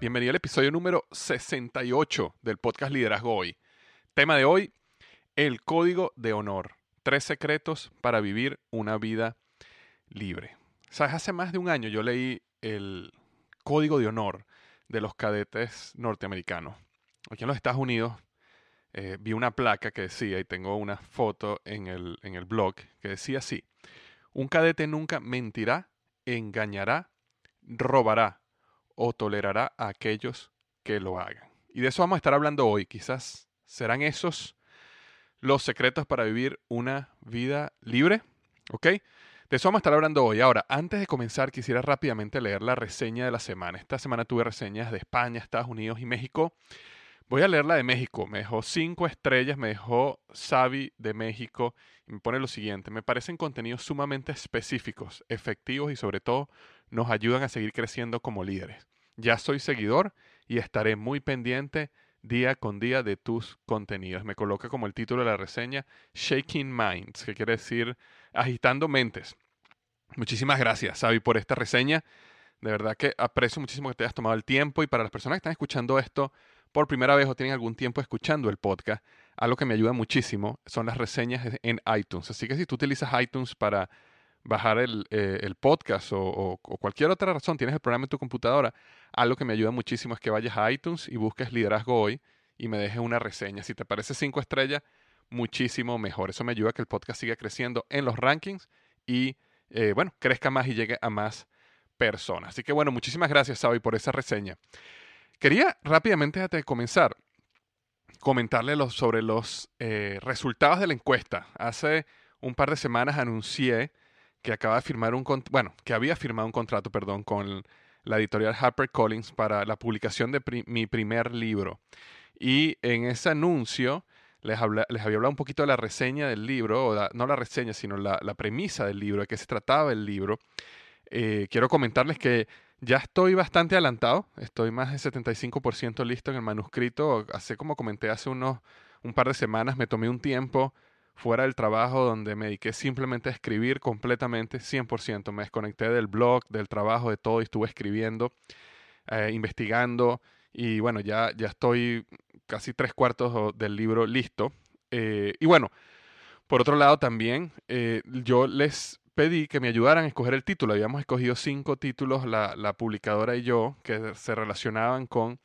Bienvenido al episodio número 68 del podcast Liderazgo Hoy. Tema de hoy, el código de honor. Tres secretos para vivir una vida libre. Sabes, hace más de un año yo leí el código de honor de los cadetes norteamericanos. Aquí en los Estados Unidos eh, vi una placa que decía, y tengo una foto en el, en el blog, que decía así, un cadete nunca mentirá, engañará, robará o tolerará a aquellos que lo hagan. Y de eso vamos a estar hablando hoy. Quizás serán esos los secretos para vivir una vida libre. ¿Ok? De eso vamos a estar hablando hoy. Ahora, antes de comenzar, quisiera rápidamente leer la reseña de la semana. Esta semana tuve reseñas de España, Estados Unidos y México. Voy a leer la de México. Me dejó cinco estrellas, me dejó Xavi de México y me pone lo siguiente. Me parecen contenidos sumamente específicos, efectivos y sobre todo nos ayudan a seguir creciendo como líderes. Ya soy seguidor y estaré muy pendiente día con día de tus contenidos. Me coloca como el título de la reseña Shaking Minds, que quiere decir agitando mentes. Muchísimas gracias, Xavi, por esta reseña. De verdad que aprecio muchísimo que te hayas tomado el tiempo y para las personas que están escuchando esto por primera vez o tienen algún tiempo escuchando el podcast, algo que me ayuda muchísimo son las reseñas en iTunes. Así que si tú utilizas iTunes para bajar el, eh, podcast o, cualquier otra razón, tienes el programa en tu computadora, algo que me ayuda muchísimo es que vayas a iTunes y busques Liderazgo Hoy y me dejes una reseña. Si te parece cinco estrellas, muchísimo mejor. Eso me ayuda a que el podcast siga creciendo en los rankings y, eh, bueno, crezca más y llegue a más personas. Así que, bueno, muchísimas gracias, Sabi, por esa reseña. Quería rápidamente, antes de comenzar, comentarle sobre los eh, resultados de la encuesta. Hace un par de semanas anuncié que acaba firmar un bueno, que había firmado un contrato, perdón, con la editorial HarperCollins para la publicación de mi primer libro. Y en ese anuncio les, les, había hablado un poquito de la reseña del libro, o no la reseña, sino la, premisa del libro, de qué se trataba el libro. Eh, quiero comentarles que ya estoy bastante adelantado, estoy más de 75% listo en el manuscrito. Así como comenté hace unos un par de semanas, me tomé un tiempo fuera del trabajo donde me dediqué simplemente a escribir completamente, 100%. Me desconecté del blog, del trabajo, de todo y estuve escribiendo, eh, investigando y bueno, ya, ya estoy casi tres cuartos del libro listo. Eh, y bueno, por otro lado también, eh, yo les pedí que me ayudaran a escoger el título. Habíamos escogido cinco títulos, la, la publicadora y yo, que se relacionaban con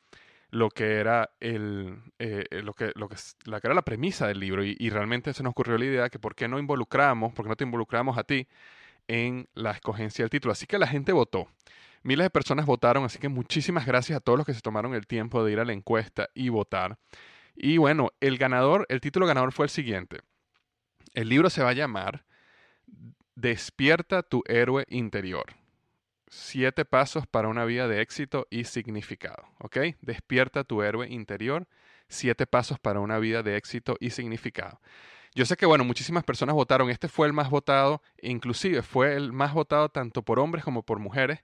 lo que era el, eh, eh, lo que, lo que, la que era la premisa del libro. Y, y, realmente se nos ocurrió la idea que por qué no involucramos, por qué no te involucramos a ti en la escogencia del título. Así que la gente votó. Miles de personas votaron, así que muchísimas gracias a todos los que se tomaron el tiempo de ir a la encuesta y votar. Y bueno, el ganador, el título ganador fue el siguiente. El libro se va a llamar Despierta tu héroe interior. Siete pasos para una vida de éxito y significado. ¿Ok? Despierta tu héroe interior. Siete pasos para una vida de éxito y significado. Yo sé que, bueno, muchísimas personas votaron. Este fue el más votado, inclusive fue el más votado tanto por hombres como por mujeres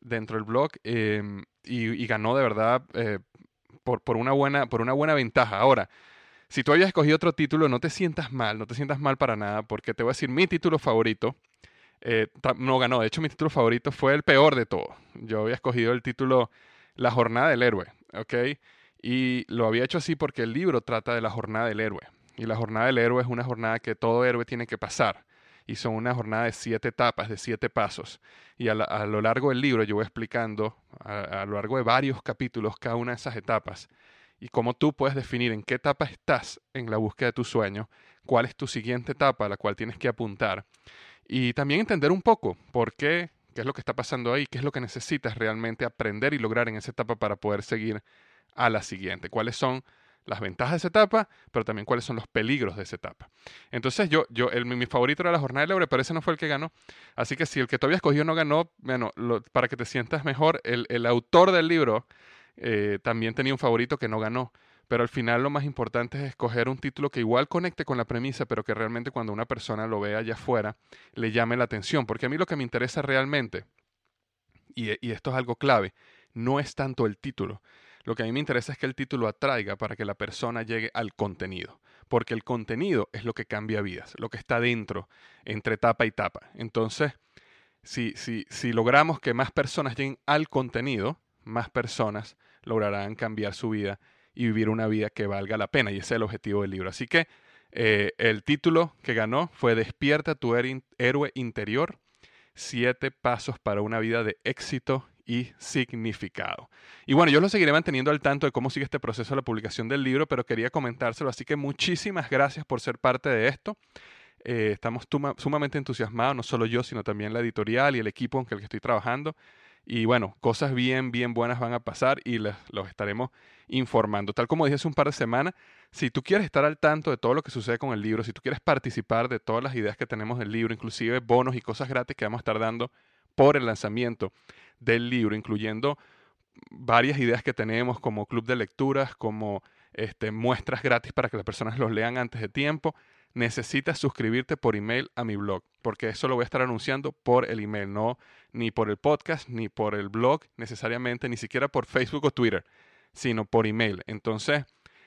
dentro del blog em, y, ganó de verdad eh, por, por, una buena, por una buena ventaja. Ahora, si tú habías escogido otro título, no te sientas mal, no te sientas mal para nada, porque te voy a decir mi título favorito. Eh, no ganó, de hecho mi título favorito fue el peor de todo. Yo había escogido el título La jornada del héroe, ¿ok? Y lo había hecho así porque el libro trata de la jornada del héroe. Y la jornada del héroe es una jornada que todo héroe tiene que pasar. Y son una jornada de siete etapas, de siete pasos. Y a, lo largo del libro yo voy explicando, a, lo largo de varios capítulos, cada una de esas etapas. Y cómo tú puedes definir en qué etapa estás en la búsqueda de tu sueño, cuál es tu siguiente etapa a la cual tienes que apuntar. Y también entender un poco por qué, qué es lo que está pasando ahí, qué es lo que necesitas realmente aprender y lograr en esa etapa para poder seguir a la siguiente. ¿Cuáles son las ventajas de esa etapa, pero también cuáles son los peligros de esa etapa. Entonces yo, yo el, mi favorito era la jornada de Lebre, pero ese no fue el que ganó. Así que si el que todavía escogió no ganó, bueno, para que te sientas mejor, el, el autor del libro eh, también tenía un favorito que no ganó. Pero al final lo más importante es escoger un título que igual conecte con la premisa, pero que realmente cuando una persona lo vea allá afuera le llame la atención. Porque a mí lo que me interesa realmente, y, y esto es algo clave, no es tanto el título, lo que a mí me interesa es que el título atraiga para que la persona llegue al contenido, porque el contenido es lo que cambia vidas, lo que está dentro, entre etapa y etapa. Entonces, si, si, si logramos que más personas lleguen al contenido, más personas lograrán cambiar su vida y vivir una vida que valga la pena. Y ese es el objetivo del libro. Así que eh, el título que ganó fue Despierta tu héroe interior, siete pasos para una vida de éxito y significado. Y bueno, yo lo seguiré manteniendo al tanto de cómo sigue este proceso de la publicación del libro, pero quería comentárselo, así que muchísimas gracias por ser parte de esto. Eh, estamos sumamente entusiasmados, no solo yo, sino también la editorial y el equipo con el que estoy trabajando. Y bueno, cosas bien, bien buenas van a pasar y les, los estaremos informando. Tal como dije hace un par de semanas, si tú quieres estar al tanto de todo lo que sucede con el libro, si tú quieres participar de todas las ideas que tenemos del libro, inclusive bonos y cosas gratis que vamos a estar dando por el lanzamiento del libro, incluyendo varias ideas que tenemos como club de lecturas, como este, muestras gratis para que las personas los lean antes de tiempo, necesitas suscribirte por email a mi blog, porque eso lo voy a estar anunciando por el email, no ni por el podcast, ni por el blog necesariamente, ni siquiera por Facebook o Twitter, sino por email. Entonces,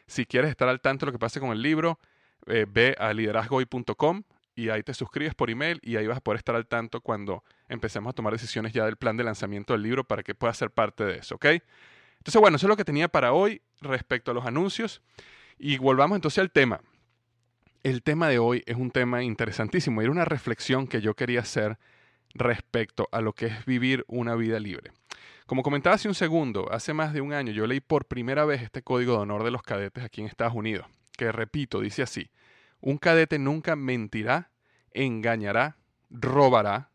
si quieres estar al tanto de lo que pase con el libro, eh, ve a liderazgoy.com y ahí te suscribes por email y ahí vas a poder estar al tanto cuando empecemos a tomar decisiones ya del plan de lanzamiento del libro para que puedas ser parte de eso, ¿ok? Entonces, bueno, eso es lo que tenía para hoy respecto a los anuncios. Y volvamos entonces al tema. El tema de hoy es un tema interesantísimo era una reflexión que yo quería hacer respecto a lo que es vivir una vida libre. Como comentaba hace un segundo, hace más de un año yo leí por primera vez este código de honor de los cadetes aquí en Estados Unidos, que repito, dice así, un cadete nunca mentirá, engañará, robará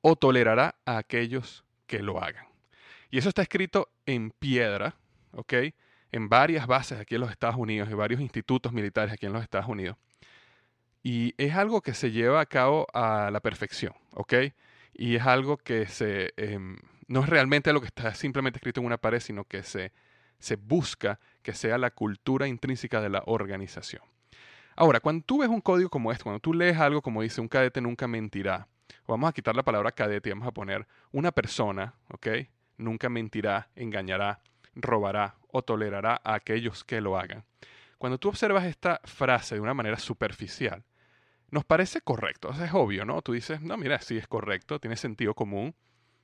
o tolerará a aquellos que lo hagan. Y eso está escrito en piedra, ¿ok? En varias bases aquí en los Estados Unidos, en varios institutos militares aquí en los Estados Unidos. Y es algo que se lleva a cabo a la perfección, ¿ok? Y es algo que se, em, no es realmente lo que está simplemente escrito en una pared, sino que se, se busca que sea la cultura intrínseca de la organización. Ahora, cuando tú ves un código como este, cuando tú lees algo como dice un cadete nunca mentirá, vamos a quitar la palabra cadete y vamos a poner una persona, ¿ok? Nunca mentirá, engañará, robará o tolerará a aquellos que lo hagan. Cuando tú observas esta frase de una manera superficial, nos parece correcto, es obvio, ¿no? Tú dices, no, mira, sí es correcto, tiene sentido común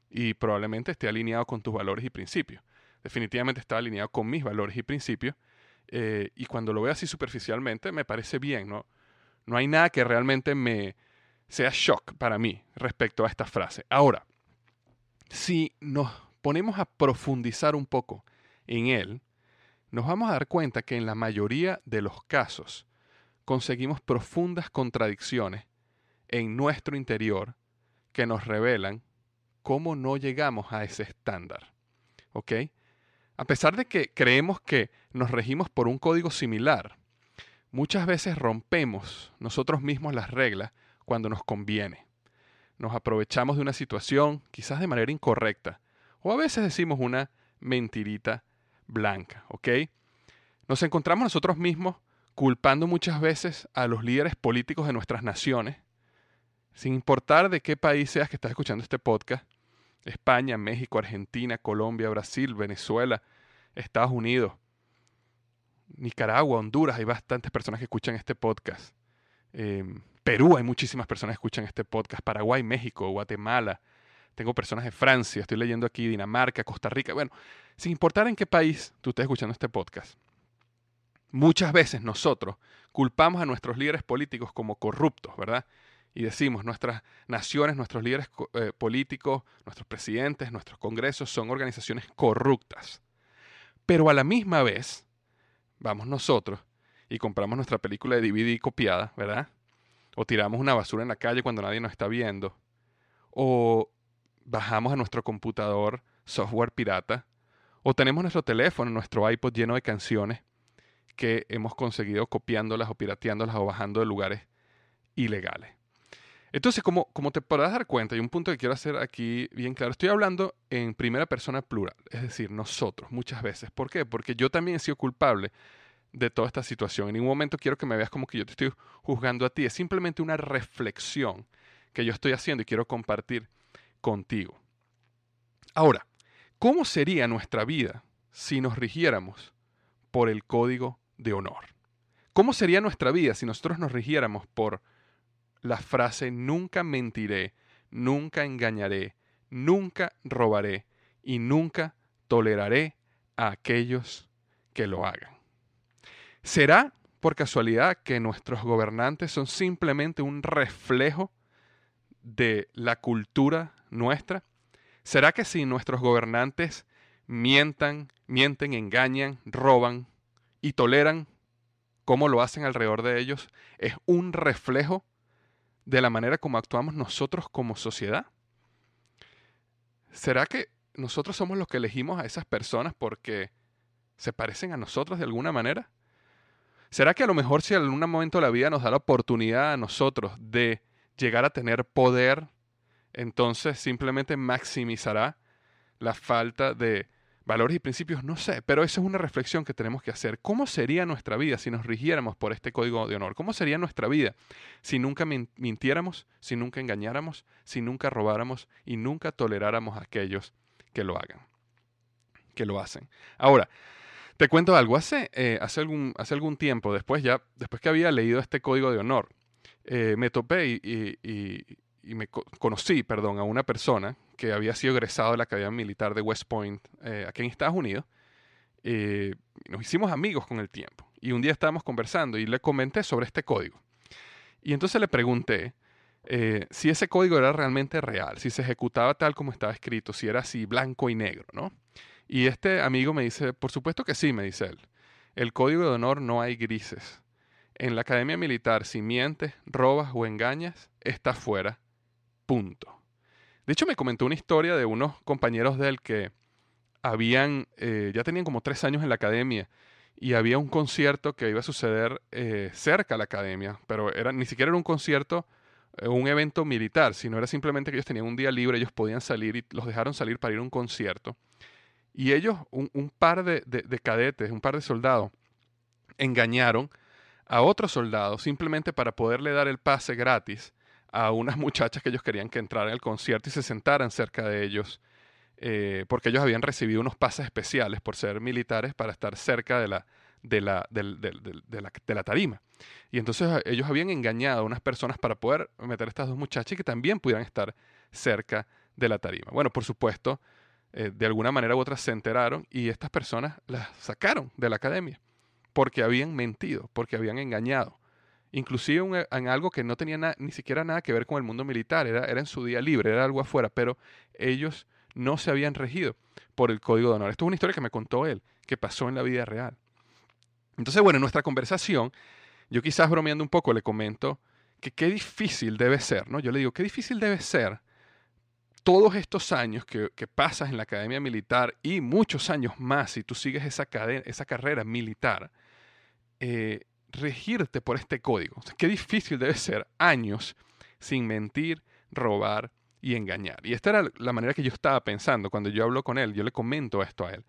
y probablemente esté alineado con tus valores y principios. Definitivamente está alineado con mis valores y principios eh, y cuando lo veo así superficialmente, me parece bien, ¿no? No hay nada que realmente me, sea shock para mí respecto a esta frase. Ahora, si nos ponemos a profundizar un poco en él, nos vamos a dar cuenta que en la mayoría de los casos conseguimos profundas contradicciones en nuestro interior que nos revelan cómo no llegamos a ese estándar. ¿Ok? A pesar de que creemos que nos regimos por un código similar, muchas veces rompemos nosotros mismos las reglas cuando nos conviene. Nos aprovechamos de una situación, quizás de manera incorrecta, o a veces decimos una mentirita blanca, ¿ok? Nos encontramos nosotros mismos culpando muchas veces a los líderes políticos de nuestras naciones, sin importar de qué país seas que estás escuchando este podcast, España, México, Argentina, Colombia, Brasil, Venezuela, Estados Unidos, Nicaragua, Honduras, hay bastantes personas que escuchan este podcast. Em, Perú hay muchísimas personas que escuchan este podcast. Paraguay, México, Guatemala. Tengo personas de Francia, estoy leyendo aquí Dinamarca, Costa Rica. Bueno, sin importar en qué país tú estés escuchando este podcast, muchas veces nosotros culpamos a nuestros líderes políticos como corruptos, ¿verdad? Y decimos, nuestras naciones, nuestros líderes eh, políticos, nuestros presidentes, nuestros congresos son organizaciones corruptas. Pero a la misma vez, vamos nosotros y compramos nuestra película de DVD copiada, ¿verdad? O tiramos una basura en la calle cuando nadie nos está viendo. O bajamos a nuestro computador software pirata. O tenemos nuestro teléfono, nuestro iPod lleno de canciones que hemos conseguido copiándolas o pirateándolas o bajando de lugares ilegales. Entonces, como, como te podrás dar cuenta, y un punto que quiero hacer aquí bien claro, estoy hablando en primera persona plural, es decir, nosotros, muchas veces. ¿Por qué? Porque yo también he sido culpable de toda esta situación. En ningún momento quiero que me veas como que yo te estoy juzgando a ti. Es simplemente una reflexión que yo estoy haciendo y quiero compartir contigo. Ahora, ¿cómo sería nuestra vida si nos rigiéramos por el código de honor? ¿Cómo sería nuestra vida si nosotros nos rigiéramos por la frase nunca mentiré, nunca engañaré, nunca robaré y nunca toleraré a aquellos que lo hagan. ¿Será por casualidad que nuestros gobernantes son simplemente un reflejo de la cultura nuestra? ¿Será que si nuestros gobernantes mientan, mienten, engañan, roban y toleran cómo lo hacen alrededor de ellos, es un reflejo de la manera como actuamos nosotros como sociedad? ¿Será que nosotros somos los que elegimos a esas personas porque se parecen a nosotros de alguna manera? ¿Será que a lo mejor si en algún momento de la vida nos da la oportunidad a nosotros de llegar a tener poder, entonces simplemente maximizará la falta de valores y principios, no sé, pero esa es una reflexión que tenemos que hacer. ¿Cómo sería nuestra vida si nos rigiéramos por este código de honor? ¿Cómo sería nuestra vida si nunca mintiéramos, si nunca engañáramos, si nunca robáramos y nunca toleráramos a aquellos que lo hagan, que lo hacen? Ahora, te cuento algo. Hace, eh, hace, algún, hace algún tiempo, después ya, después que había leído este código de honor, eh, me topé y, y me conocí, perdón, a una persona que había sido egresado de la Academia Militar de West Point eh, aquí en Estados Unidos. Eh, nos hicimos amigos con el tiempo. Y un día estábamos conversando y le comenté sobre este código. Y entonces le pregunté eh, si ese código era realmente real, si se ejecutaba tal como estaba escrito, si era así blanco y negro, ¿no? Y este amigo me dice, por supuesto que sí, me dice él. El código de honor no hay grises. En la academia militar, si mientes, robas o engañas, está fuera Punto. De hecho, me comentó una historia de unos compañeros de él que habían, eh, ya tenían como tres años en la academia y había un concierto que iba a suceder eh, cerca a la academia, pero era, ni siquiera era un concierto, eh, un evento militar, sino era simplemente que ellos tenían un día libre, ellos podían salir y los dejaron salir para ir a un concierto. Y ellos, un, par de, de cadetes, un par de soldados, engañaron a otro soldado simplemente para poderle dar el pase gratis a unas muchachas que ellos querían que entraran al concierto y se sentaran cerca de ellos, eh, porque ellos habían recibido unos pases especiales por ser militares para estar cerca de la, de la, de la, tarima. Y entonces eh, ellos habían engañado a unas personas para poder meter a estas dos muchachas y que también pudieran estar cerca de la tarima. Bueno, por supuesto, eh, de alguna manera u otra se enteraron y estas personas las sacaron de la academia porque habían mentido, porque habían engañado inclusive en algo que no tenía ni siquiera nada que ver con el mundo militar, era, era en su día libre, era algo afuera, pero ellos no se habían regido por el código de honor. Esto es una historia que me contó él, que pasó en la vida real. Entonces, bueno, en nuestra conversación, yo quizás bromeando un poco le comento que qué difícil debe ser, ¿no? Yo le digo, qué difícil debe ser todos estos años que, pasas en la academia militar y muchos años más si tú sigues esa, esa carrera militar, eh, regirte por este código. qué difícil debe ser años sin mentir, robar y engañar. Y esta era la manera que yo estaba pensando cuando yo hablo con él, yo le comento esto a él.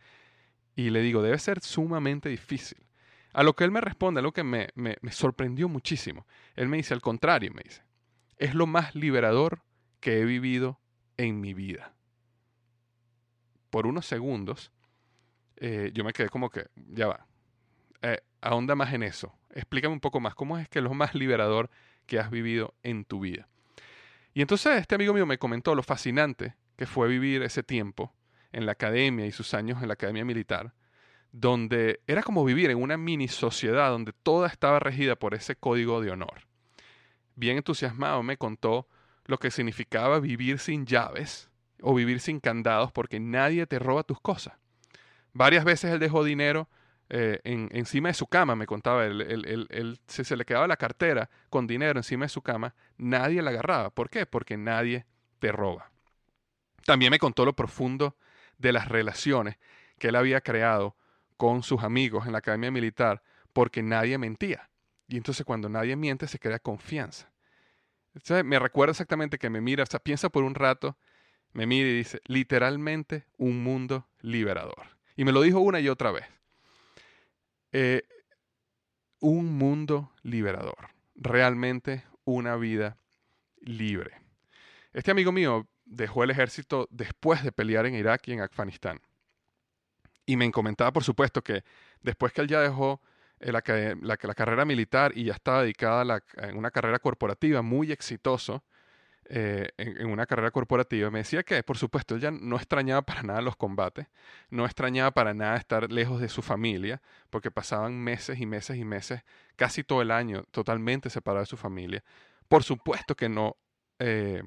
Y le digo, debe ser sumamente difícil. A lo que él me responde, lo que me, me, sorprendió muchísimo. Él me dice, al contrario, me dice, es lo más liberador que he vivido en mi vida. Por unos segundos, eh, yo me quedé como que, ya va, eh, ahonda más en eso. Explícame un poco más, ¿cómo es que es lo más liberador que has vivido en tu vida? Y entonces este amigo mío me comentó lo fascinante que fue vivir ese tiempo en la academia y sus años en la academia militar, donde era como vivir en una mini sociedad donde toda estaba regida por ese código de honor. Bien entusiasmado me contó lo que significaba vivir sin llaves o vivir sin candados porque nadie te roba tus cosas. Varias veces él dejó dinero eh, encima de su cama, me contaba, él, se, le quedaba la cartera con dinero encima de su cama, nadie la agarraba. ¿Por qué? Porque nadie te roba. También me contó lo profundo de las relaciones que él había creado con sus amigos en la academia militar porque nadie mentía. Y entonces cuando nadie miente se crea confianza. me recuerda exactamente que me mira, o sea, piensa por un rato, me mira y dice, literalmente un mundo liberador. Y me lo dijo una y otra vez. Eh, un mundo liberador. Realmente una vida libre. Este amigo mío dejó el ejército después de pelear en Irak y en Afganistán. Y me comentaba, por supuesto, que después que él ya dejó eh, la, carrera militar y ya estaba dedicada a, una carrera corporativa muy exitoso, eh, en, una carrera corporativa, me decía que, por supuesto, él ya no extrañaba para nada los combates, no extrañaba para nada estar lejos de su familia, porque pasaban meses y meses y meses, casi todo el año, totalmente separado de su familia. Por supuesto que no, eh,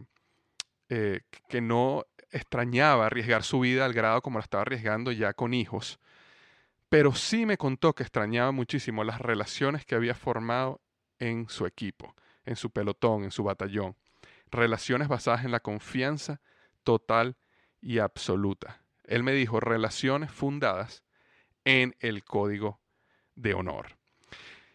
que no extrañaba arriesgar su vida al grado como la estaba arriesgando ya con hijos, pero sí me contó que extrañaba muchísimo las relaciones que había formado en su equipo, en su pelotón, en su batallón. Relaciones basadas en la confianza total y absoluta. Él me dijo relaciones fundadas en el código de honor.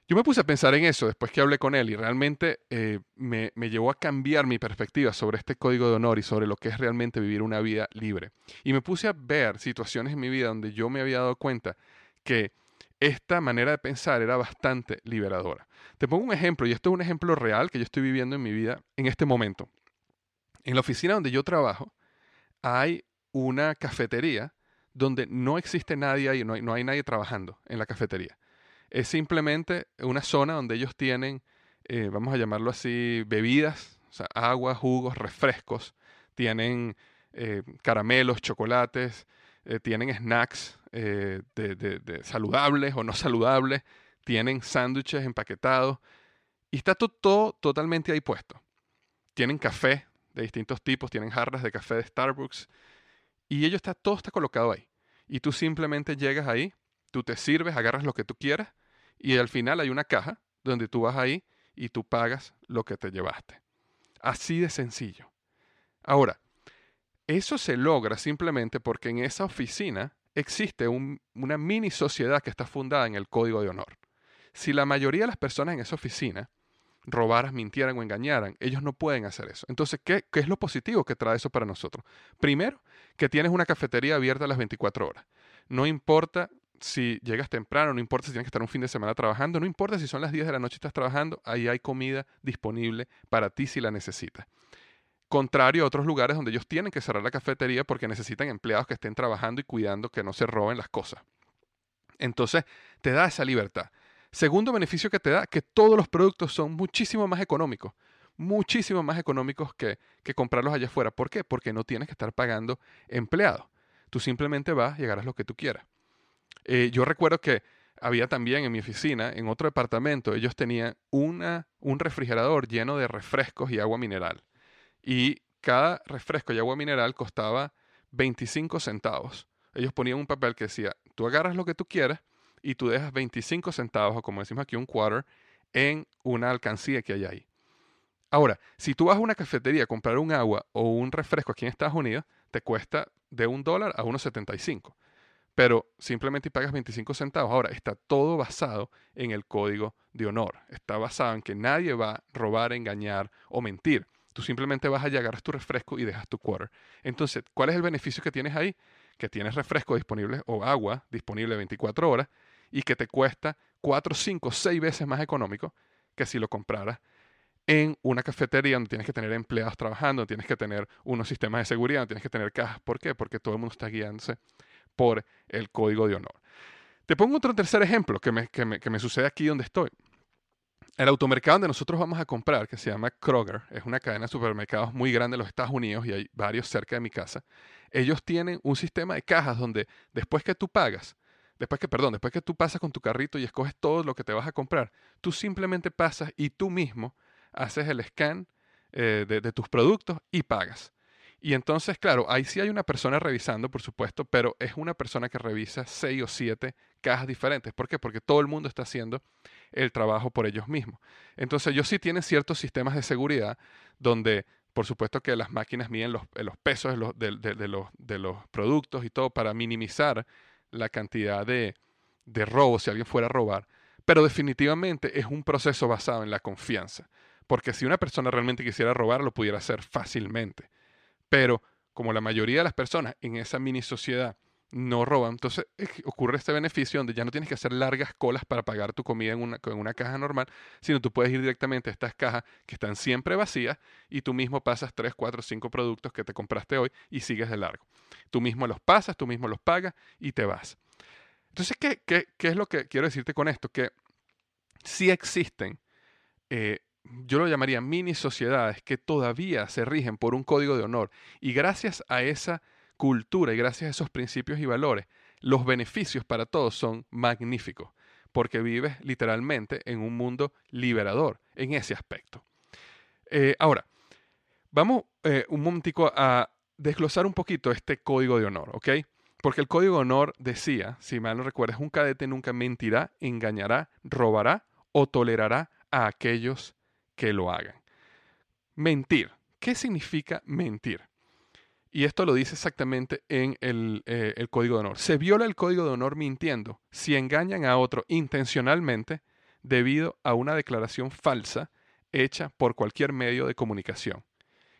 Yo me puse a pensar en eso después que hablé con él y realmente eh, me, llevó a cambiar mi perspectiva sobre este código de honor y sobre lo que es realmente vivir una vida libre. Y me puse a ver situaciones en mi vida donde yo me había dado cuenta que esta manera de pensar era bastante liberadora. Te pongo un ejemplo, y esto es un ejemplo real que yo estoy viviendo en mi vida en este momento. En la oficina donde yo trabajo hay una cafetería donde no existe nadie ahí, no hay, no hay nadie trabajando en la cafetería es simplemente una zona donde ellos tienen, eh, vamos a llamarlo así, bebidas, o sea, agua, jugos, refrescos, tienen eh, caramelos, chocolates, eh, tienen snacks de, saludables o no saludables, tienen sándwiches empaquetados y está todo, totalmente ahí puesto. Tienen café de distintos tipos, tienen jarras de café de Starbucks y ello está, todo está colocado ahí. Y tú simplemente llegas ahí, tú te sirves, agarras lo que tú quieras y al final hay una caja donde tú vas ahí y tú pagas lo que te llevaste. Así de sencillo. Ahora, eso se logra simplemente porque en esa oficina existe una mini sociedad que está fundada en el código de honor. Si la mayoría de las personas en esa oficina robaran, mintieran o engañaran, ellos no pueden hacer eso. Entonces, ¿qué, ¿qué, es lo positivo que trae eso para nosotros? Primero, que tienes una cafetería abierta a las 24 horas. No importa si llegas temprano, no importa si tienes que estar un fin de semana trabajando, no importa si son las 10 de la noche y estás trabajando, ahí hay comida disponible para ti si la necesitas. Contrario a otros lugares donde ellos tienen que cerrar la cafetería porque necesitan empleados que estén trabajando y cuidando que no se roben las cosas. Entonces, te da esa libertad. Segundo beneficio que te da, que todos los productos son muchísimo más económicos, muchísimo más económicos que, que comprarlos allá afuera. ¿Por qué? Porque no tienes que estar pagando empleados. Tú simplemente vas y agarras lo que tú quieras. Eh, yo recuerdo que había también en mi oficina, en otro departamento, ellos tenían una, un refrigerador lleno de refrescos y agua mineral. Y cada refresco y agua mineral costaba 25 centavos. Ellos ponían un papel que decía, tú agarras lo que tú quieras y tú dejas 25 centavos, o como decimos aquí, un quarter, en una alcancía que hay ahí. Ahora, si tú vas a una cafetería a comprar un agua o un refresco aquí en Estados Unidos, te cuesta de un dólar a 1,75. Pero simplemente pagas 25 centavos. Ahora, está todo basado en el código de honor. Está basado en que nadie va a robar, engañar o mentir. Tú simplemente vas allá, agarras tu refresco y dejas tu quarter. Entonces, ¿cuál es el beneficio que tienes ahí? Que tienes refresco disponible o agua disponible 24 horas y que te cuesta 4, 5, 6 veces más económico que si lo compraras en una cafetería donde tienes que tener empleados trabajando, tienes que tener unos sistemas de seguridad, tienes que tener cajas. ¿Por qué? Porque todo el mundo está guiándose por el código de honor. Te pongo otro tercer ejemplo que me, que me, sucede aquí donde estoy. El automercado donde nosotros vamos a comprar, que se llama Kroger, es una cadena de supermercados muy grande en los Estados Unidos y hay varios cerca de mi casa. Ellos tienen un sistema de cajas donde después que tú pagas, después que, perdón, después que tú pasas con tu carrito y escoges todo lo que te vas a comprar, tú simplemente pasas y tú mismo haces el scan eh, de, tus productos y pagas. Y entonces, claro, ahí sí hay una persona revisando, por supuesto, pero es una persona que revisa seis o siete cajas diferentes. ¿Por qué? Porque todo el mundo está haciendo el trabajo por ellos mismos. Entonces, ellos sí tienen ciertos sistemas de seguridad donde, por supuesto, que las máquinas miden los, pesos de los, de, los, productos y todo para minimizar la cantidad de, de robos si alguien fuera a robar. Pero definitivamente es un proceso basado en la confianza. Porque si una persona realmente quisiera robar, lo pudiera hacer fácilmente. Pero como la mayoría de las personas en esa mini sociedad no roban, entonces ocurre este beneficio donde ya no tienes que hacer largas colas para pagar tu comida en una, en una caja normal, sino tú puedes ir directamente a estas cajas que están siempre vacías y tú mismo pasas 3, 4, 5 productos que te compraste hoy y sigues de largo. Tú mismo los pasas, tú mismo los pagas y te vas. Entonces, ¿qué, qué, qué es lo que quiero decirte con esto? Que sí existen eh, yo lo llamaría mini sociedades que todavía se rigen por un código de honor. Y gracias a esa cultura y gracias a esos principios y valores, los beneficios para todos son magníficos, porque vives literalmente en un mundo liberador en ese aspecto. Eh, ahora, vamos eh, un momentico a desglosar un poquito este código de honor, ¿ok? Porque el código de honor decía, si mal no recuerdas, un cadete nunca mentirá, engañará, robará o tolerará a aquellos que lo hagan. Mentir. ¿Qué significa mentir? Y esto lo dice exactamente en eh, el, código de honor. Se viola el código de honor mintiendo si engañan a otro intencionalmente debido a una declaración falsa hecha por cualquier medio de comunicación.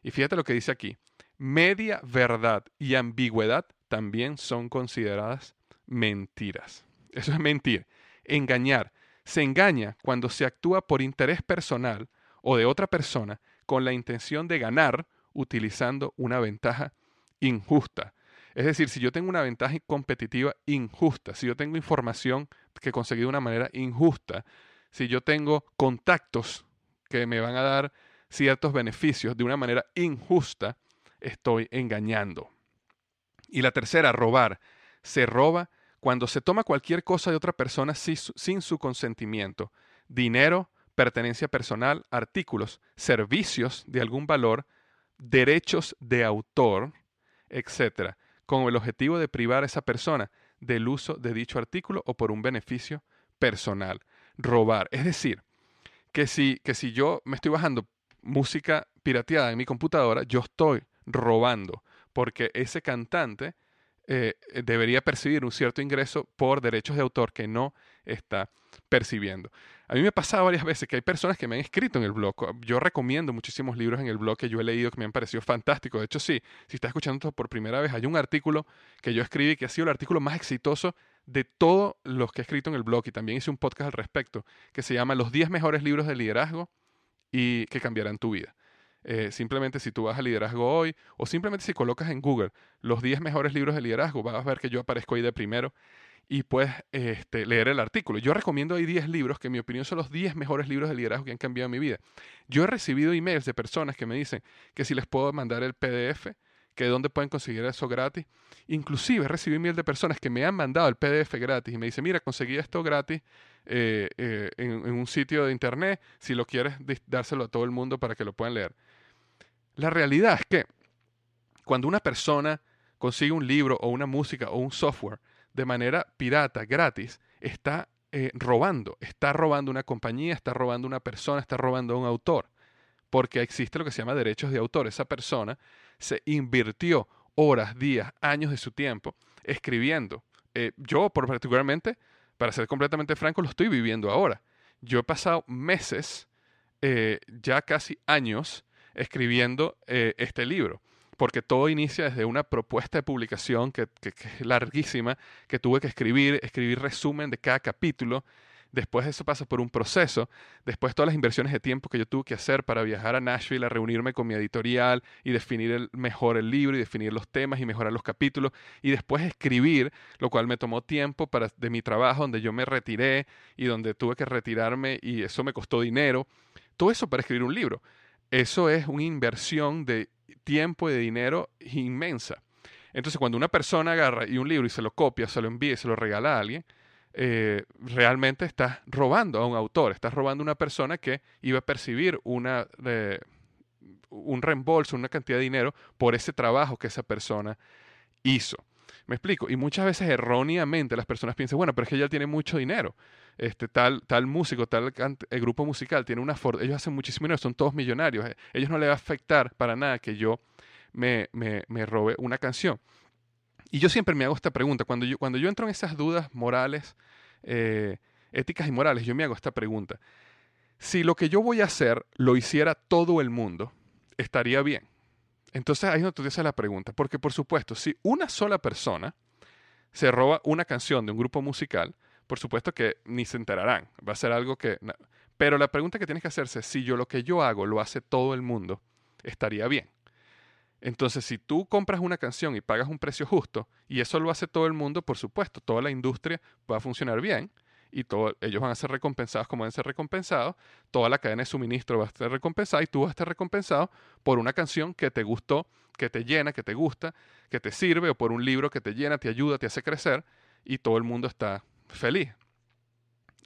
Y fíjate lo que dice aquí. Media verdad y ambigüedad también son consideradas mentiras. Eso es mentir. Engañar. Se engaña cuando se actúa por interés personal o de otra persona con la intención de ganar utilizando una ventaja injusta. Es decir, si yo tengo una ventaja competitiva injusta, si yo tengo información que conseguí de una manera injusta, si yo tengo contactos que me van a dar ciertos beneficios de una manera injusta, estoy engañando. Y la tercera, robar. Se roba cuando se toma cualquier cosa de otra persona sin su consentimiento. Dinero, pertenencia personal, artículos, servicios de algún valor, derechos de autor, etc., con el objetivo de privar a esa persona del uso de dicho artículo o por un beneficio personal. Robar. Es decir, que si, que si yo me estoy bajando música pirateada en mi computadora, yo estoy robando, porque ese cantante eh, debería percibir un cierto ingreso por derechos de autor que no está percibiendo. A mí me ha pasado varias veces que hay personas que me han escrito en el blog. Yo recomiendo muchísimos libros en el blog que yo he leído que me han parecido fantásticos. De hecho, sí, si estás escuchando esto por primera vez, hay un artículo que yo escribí que ha sido el artículo más exitoso de todos los que he escrito en el blog y también hice un podcast al respecto que se llama Los 10 mejores libros de liderazgo y que cambiarán tu vida. Eh, simplemente si tú vas a liderazgo hoy o simplemente si colocas en Google los 10 mejores libros de liderazgo, vas a ver que yo aparezco ahí de primero y puedes este, leer el artículo. Yo recomiendo ahí 10 libros que en mi opinión son los 10 mejores libros de liderazgo que han cambiado mi vida. Yo he recibido emails de personas que me dicen que si les puedo mandar el PDF que dónde pueden conseguir eso gratis. Inclusive recibí miel de personas que me han mandado el PDF gratis y me dicen, mira, conseguí esto gratis eh, eh, en, en, un sitio de internet, si lo quieres dárselo a todo el mundo para que lo puedan leer. La realidad es que cuando una persona consigue un libro o una música o un software de manera pirata, gratis, está eh, robando, está robando una compañía, está robando una persona, está robando a un autor, porque existe lo que se llama derechos de autor. Esa persona se invirtió horas, días, años de su tiempo escribiendo. Eh, yo, por particularmente, para ser completamente franco, lo estoy viviendo ahora. Yo he pasado meses, eh, ya casi años, escribiendo este libro porque todo inicia desde una propuesta de publicación que, es larguísima, que tuve que escribir, escribir resumen de cada capítulo. Después eso pasa por un proceso. Después todas las inversiones de tiempo que yo tuve que hacer para viajar a Nashville, a reunirme con mi editorial y definir mejor el libro y definir los temas y mejorar los capítulos. Y después escribir, lo cual me tomó tiempo para, de mi trabajo, donde yo me retiré y donde tuve que retirarme y eso me costó dinero. Todo eso para escribir un libro. Eso es una inversión de tiempo y de dinero inmensa. Entonces, cuando una persona agarra y un libro y se lo copia, se lo envía y se lo regala a alguien, eh, realmente estás robando a un autor, estás robando a una persona que iba a percibir una, un reembolso, una cantidad de dinero por ese trabajo que esa persona hizo. Me explico. Y muchas veces erróneamente las personas piensan, bueno, pero es que ella tiene mucho dinero. Este, tal, tal músico, tal el grupo musical tiene una ellos hacen muchísimo dinero, son todos millonarios. Eh, ellos no les va a afectar para nada que yo me, me, me robe una canción. Y yo siempre me hago esta pregunta. Cuando yo, cuando yo entro en esas dudas morales, eh, éticas y morales, yo me hago esta pregunta. Si lo que yo voy a hacer lo hiciera todo el mundo, estaría bien. Entonces ahí es donde tú te haces la pregunta. Porque por supuesto, si una sola persona se roba una canción de un grupo musical, por supuesto que ni se enterarán. Va a ser algo que... Pero la pregunta que tienes que hacerse es, si yo lo que yo hago lo hace todo el mundo, estaría bien. Entonces, si tú compras una canción y pagas un precio justo, y eso lo hace todo el mundo, por supuesto, toda la industria va a funcionar bien y todo, ellos van a ser recompensados como deben ser recompensados, toda la cadena de suministro va a ser recompensada y tú vas a estar recompensado por una canción que te gustó, que te llena, que te gusta, que te sirve, o por un libro que te llena, te ayuda, te hace crecer, y todo el mundo está feliz.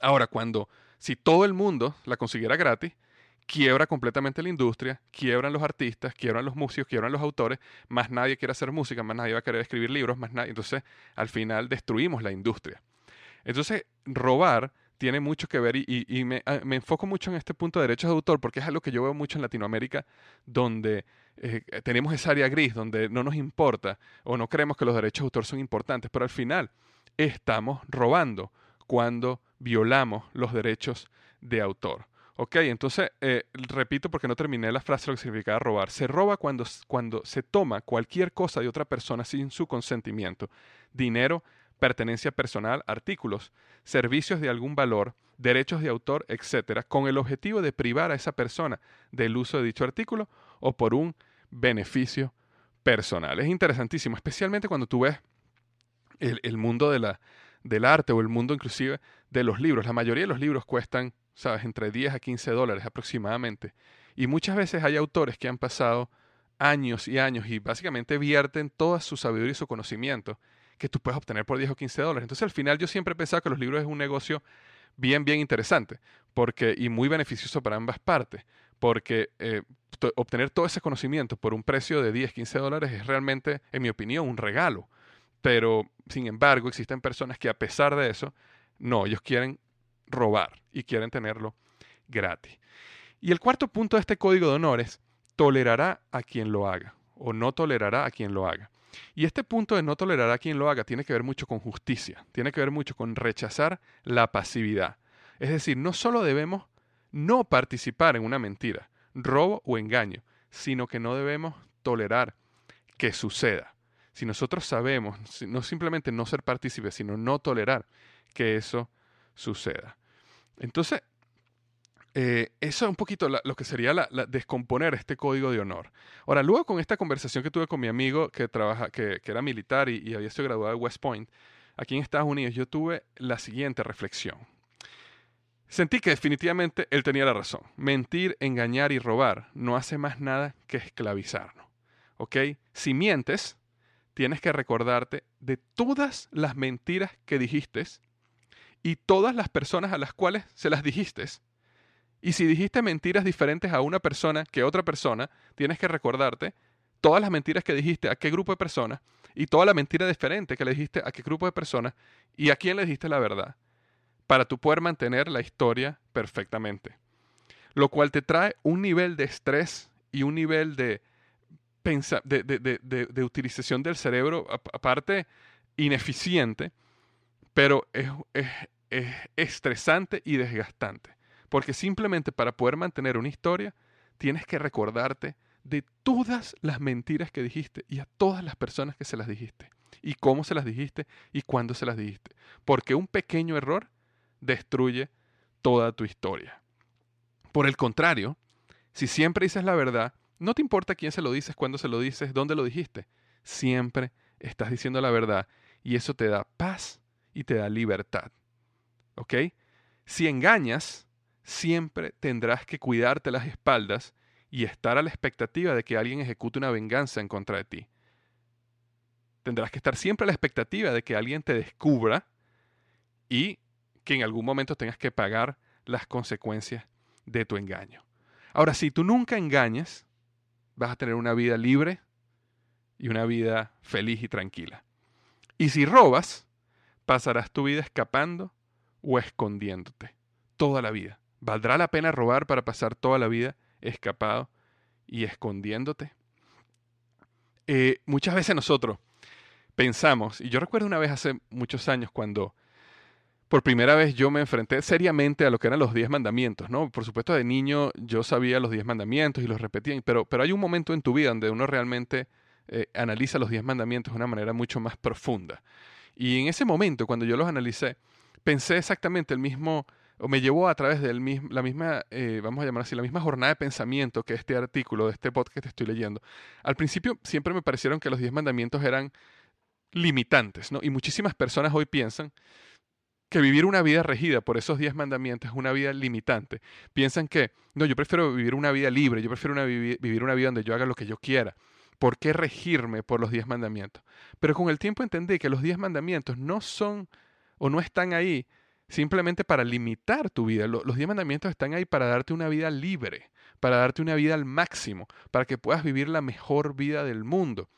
Ahora, cuando, si todo el mundo la consiguiera gratis, quiebra completamente la industria, quiebran los artistas, quiebran los músicos, quiebran los autores, más nadie quiere hacer música, más nadie va a querer escribir libros, más nadie. Entonces, al final destruimos la industria. Entonces, robar tiene mucho que ver y, me, ah, me, enfoco mucho en este punto de derechos de autor porque es algo que yo veo mucho en Latinoamérica donde eh, tenemos esa área gris, donde no nos importa o no creemos que los derechos de autor son importantes, pero al final estamos robando cuando violamos los derechos de autor. Ok, entonces eh, repito porque no terminé la frase lo que significaba robar. Se roba cuando, cuando se toma cualquier cosa de otra persona sin su consentimiento. Dinero, pertenencia personal, artículos, servicios de algún valor, derechos de autor, etcétera, con el objetivo de privar a esa persona del uso de dicho artículo o por un beneficio personal. Es interesantísimo, especialmente cuando tú ves el, mundo de la, del arte o el mundo inclusive de los libros. La mayoría de los libros cuestan, sabes, entre 10 a 15 dólares aproximadamente. Y muchas veces hay autores que han pasado años y años y básicamente vierten toda su sabiduría y su conocimiento que tú puedes obtener por 10 o 15 dólares. Entonces al final yo siempre he pensado que los libros es un negocio bien, bien interesante porque, y muy beneficioso para ambas partes, porque eh, obtener todo ese conocimiento por un precio de 10, 15 dólares es realmente, en mi opinión, un regalo. Pero, sin embargo, existen personas que a pesar de eso, no, ellos quieren robar y quieren tenerlo gratis. Y el cuarto punto de este código de honores, tolerará a quien lo haga o no tolerará a quien lo haga. Y este punto de no tolerar a quien lo haga tiene que ver mucho con justicia, tiene que ver mucho con rechazar la pasividad. Es decir, no solo debemos no participar en una mentira, robo o engaño, sino que no debemos tolerar que suceda si nosotros sabemos, no simplemente no ser partícipes, sino no tolerar que eso suceda. Entonces, eh, eso es un poquito lo que sería la, descomponer este código de honor. Ahora, luego con esta conversación que tuve con mi amigo que, trabaja, que, era militar y, había sido graduado de West Point, aquí en Estados Unidos, yo tuve la siguiente reflexión. Sentí que definitivamente él tenía la razón. Mentir, engañar y robar no hace más nada que esclavizarnos. ¿ok? Si mientes, tienes que recordarte de todas las mentiras que dijiste y todas las personas a las cuales se las dijiste. Y si dijiste mentiras diferentes a una persona que a otra persona, tienes que recordarte todas las mentiras que dijiste a qué grupo de personas y toda la mentira diferente que le dijiste a qué grupo de personas y a quién le dijiste la verdad, para tú poder mantener la historia perfectamente. Lo cual te trae un nivel de estrés y un nivel de, de, utilización del cerebro, aparte ineficiente, pero es, es estresante y desgastante. Porque simplemente para poder mantener una historia, tienes que recordarte de todas las mentiras que dijiste y a todas las personas que se las dijiste. Y cómo se las dijiste y cuándo se las dijiste. Porque un pequeño error destruye toda tu historia. Por el contrario, si siempre dices la verdad, no te importa quién se lo dices, cuándo se lo dices, dónde lo dijiste. Siempre estás diciendo la verdad y eso te da paz y te da libertad. ¿Ok? Si engañas, siempre tendrás que cuidarte las espaldas y estar a la expectativa de que alguien ejecute una venganza en contra de ti. Tendrás que estar siempre a la expectativa de que alguien te descubra y que en algún momento tengas que pagar las consecuencias de tu engaño. Ahora, si tú nunca engañas, vas a tener una vida libre y una vida feliz y tranquila. Y si robas, pasarás tu vida escapando o escondiéndote toda la vida. ¿Valdrá la pena robar para pasar toda la vida escapado y escondiéndote? Eh, muchas veces nosotros pensamos, y yo recuerdo una vez hace muchos años cuando por primera vez yo me enfrenté seriamente a lo que eran los diez mandamientos, ¿no? Por supuesto, de niño yo sabía los diez mandamientos y los repetía, pero, pero hay un momento en tu vida donde uno realmente eh, analiza los diez mandamientos de una manera mucho más profunda. Y en ese momento, cuando yo los analicé, pensé exactamente el mismo, o me llevó a través de la misma, eh, vamos a llamar así, la misma jornada de pensamiento que este artículo de este podcast que estoy leyendo. Al principio siempre me parecieron que los diez mandamientos eran limitantes, ¿no? Y muchísimas personas hoy piensan que vivir una vida regida por esos diez mandamientos es una vida limitante. Piensan que, no, yo prefiero vivir una vida libre, yo prefiero vivir una vida donde yo haga lo que yo quiera. ¿Por qué regirme por los diez mandamientos? Pero con el tiempo entendí que los diez mandamientos no son o no están ahí simplemente para limitar tu vida. Los diez mandamientos están ahí para darte una vida libre, para darte una vida al máximo, para que puedas vivir la mejor vida del mundo.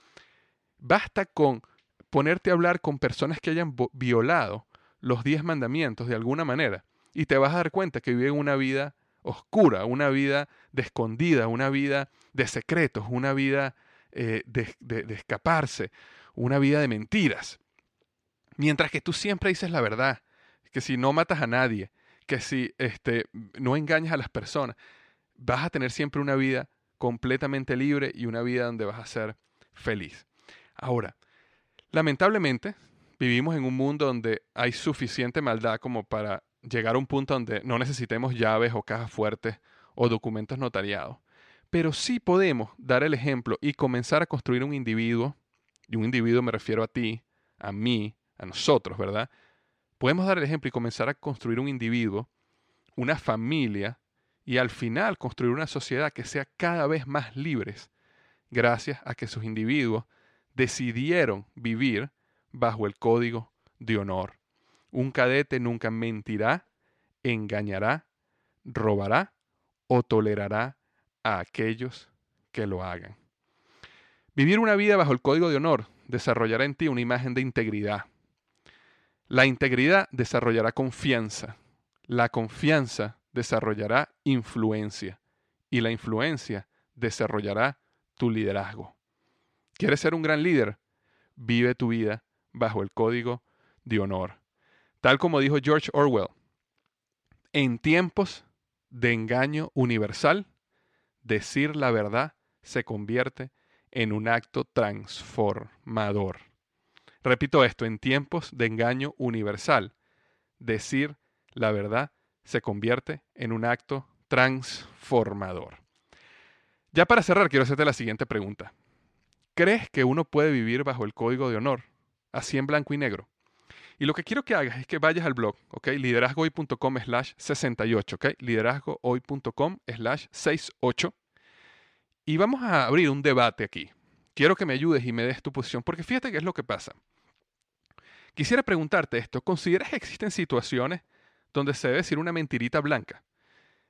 Basta con ponerte a hablar con personas que hayan violado los diez mandamientos de alguna manera y te vas a dar cuenta que viven una vida oscura, una vida de escondida, una vida de secretos, una vida eh, de, de, escaparse, una vida de mentiras. Mientras que tú siempre dices la verdad, que si no matas a nadie, que si este, no engañas a las personas, vas a tener siempre una vida completamente libre y una vida donde vas a ser feliz. Ahora, lamentablemente, vivimos en un mundo donde hay suficiente maldad como para llegar a un punto donde no necesitemos llaves o cajas fuertes o documentos notariados. Pero sí podemos dar el ejemplo y comenzar a construir un individuo, y un individuo me refiero a ti, a mí, a nosotros, ¿verdad? Podemos dar el ejemplo y comenzar a construir un individuo, una familia, y al final construir una sociedad que sea cada vez más libres, gracias a que sus individuos decidieron vivir bajo el código de honor. Un cadete nunca mentirá, engañará, robará o tolerará a aquellos que lo hagan. Vivir una vida bajo el código de honor desarrollará en ti una imagen de integridad. La integridad desarrollará confianza. La confianza desarrollará influencia. Y la influencia desarrollará tu liderazgo. ¿Quieres ser un gran líder? Vive tu vida bajo el código de honor. Tal como dijo George Orwell, en tiempos de engaño universal, decir la verdad se convierte en un acto transformador. Repito esto, en tiempos de engaño universal, decir la verdad se convierte en un acto transformador. Ya para cerrar, quiero hacerte la siguiente pregunta. ¿Crees que uno puede vivir bajo el código de honor? así en blanco y negro. Y lo que quiero que hagas es que vayas al blog, ¿ok? liderazgohoy.com slash 68, ¿ok? liderazgohoy.com slash 68. Y vamos a abrir un debate aquí. quiero que me ayudes y me des tu posición, porque fíjate qué es lo que pasa. Quisiera preguntarte esto, ¿consideras que existen situaciones donde se debe decir una mentirita blanca?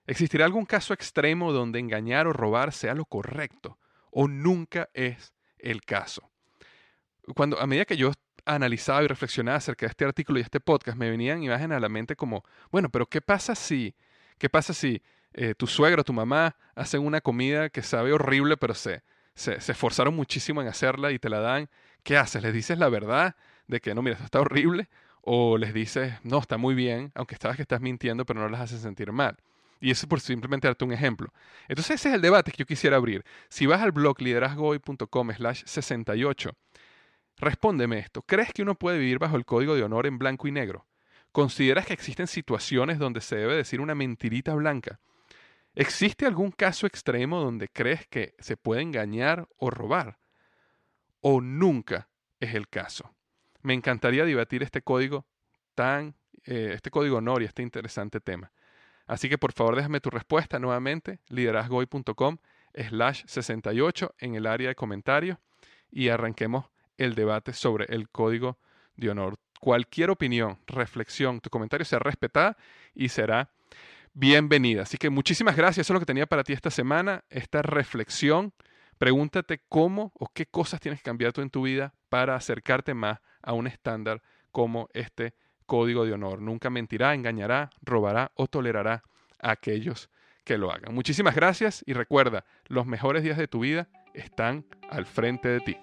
¿Existirá algún caso extremo donde engañar o robar sea lo correcto? ¿O nunca es el caso? Cuando, a medida que yo analizaba y reflexionaba acerca de este artículo y este podcast, me venían imágenes a la mente como, bueno, pero ¿qué pasa si, qué pasa si eh, tu suegro o tu mamá hacen una comida que sabe horrible, pero se, se, se esforzaron muchísimo en hacerla y te la dan? ¿Qué haces? ¿Les dices la verdad de que no, mira, esto está horrible? ¿O les dices, no, está muy bien, aunque sabes que estás mintiendo, pero no las haces sentir mal? Y eso por simplemente darte un ejemplo. Entonces ese es el debate que yo quisiera abrir. Si vas al blog liderazgohoy.com slash 68, respóndeme esto. ¿Crees que uno puede vivir bajo el código de honor en blanco y negro? ¿Consideras que existen situaciones donde se debe decir una mentirita blanca? ¿Existe algún caso extremo donde crees que se puede engañar o robar? ¿O nunca es el caso? Me encantaría debatir este código tan, eh, este código honor y este interesante tema. Así que por favor déjame tu respuesta nuevamente, liderazgoy.com slash 68 en el área de comentarios y arranquemos el debate sobre el código de honor. Cualquier opinión, reflexión, tu comentario será respetada y será bienvenida. Así que muchísimas gracias. Eso es lo que tenía para ti esta semana, esta reflexión. Pregúntate cómo o qué cosas tienes que cambiar tú en tu vida para acercarte más a un estándar como este código de honor. Nunca mentirá, engañará, robará o tolerará a aquellos que lo hagan. Muchísimas gracias y recuerda, los mejores días de tu vida están al frente de ti.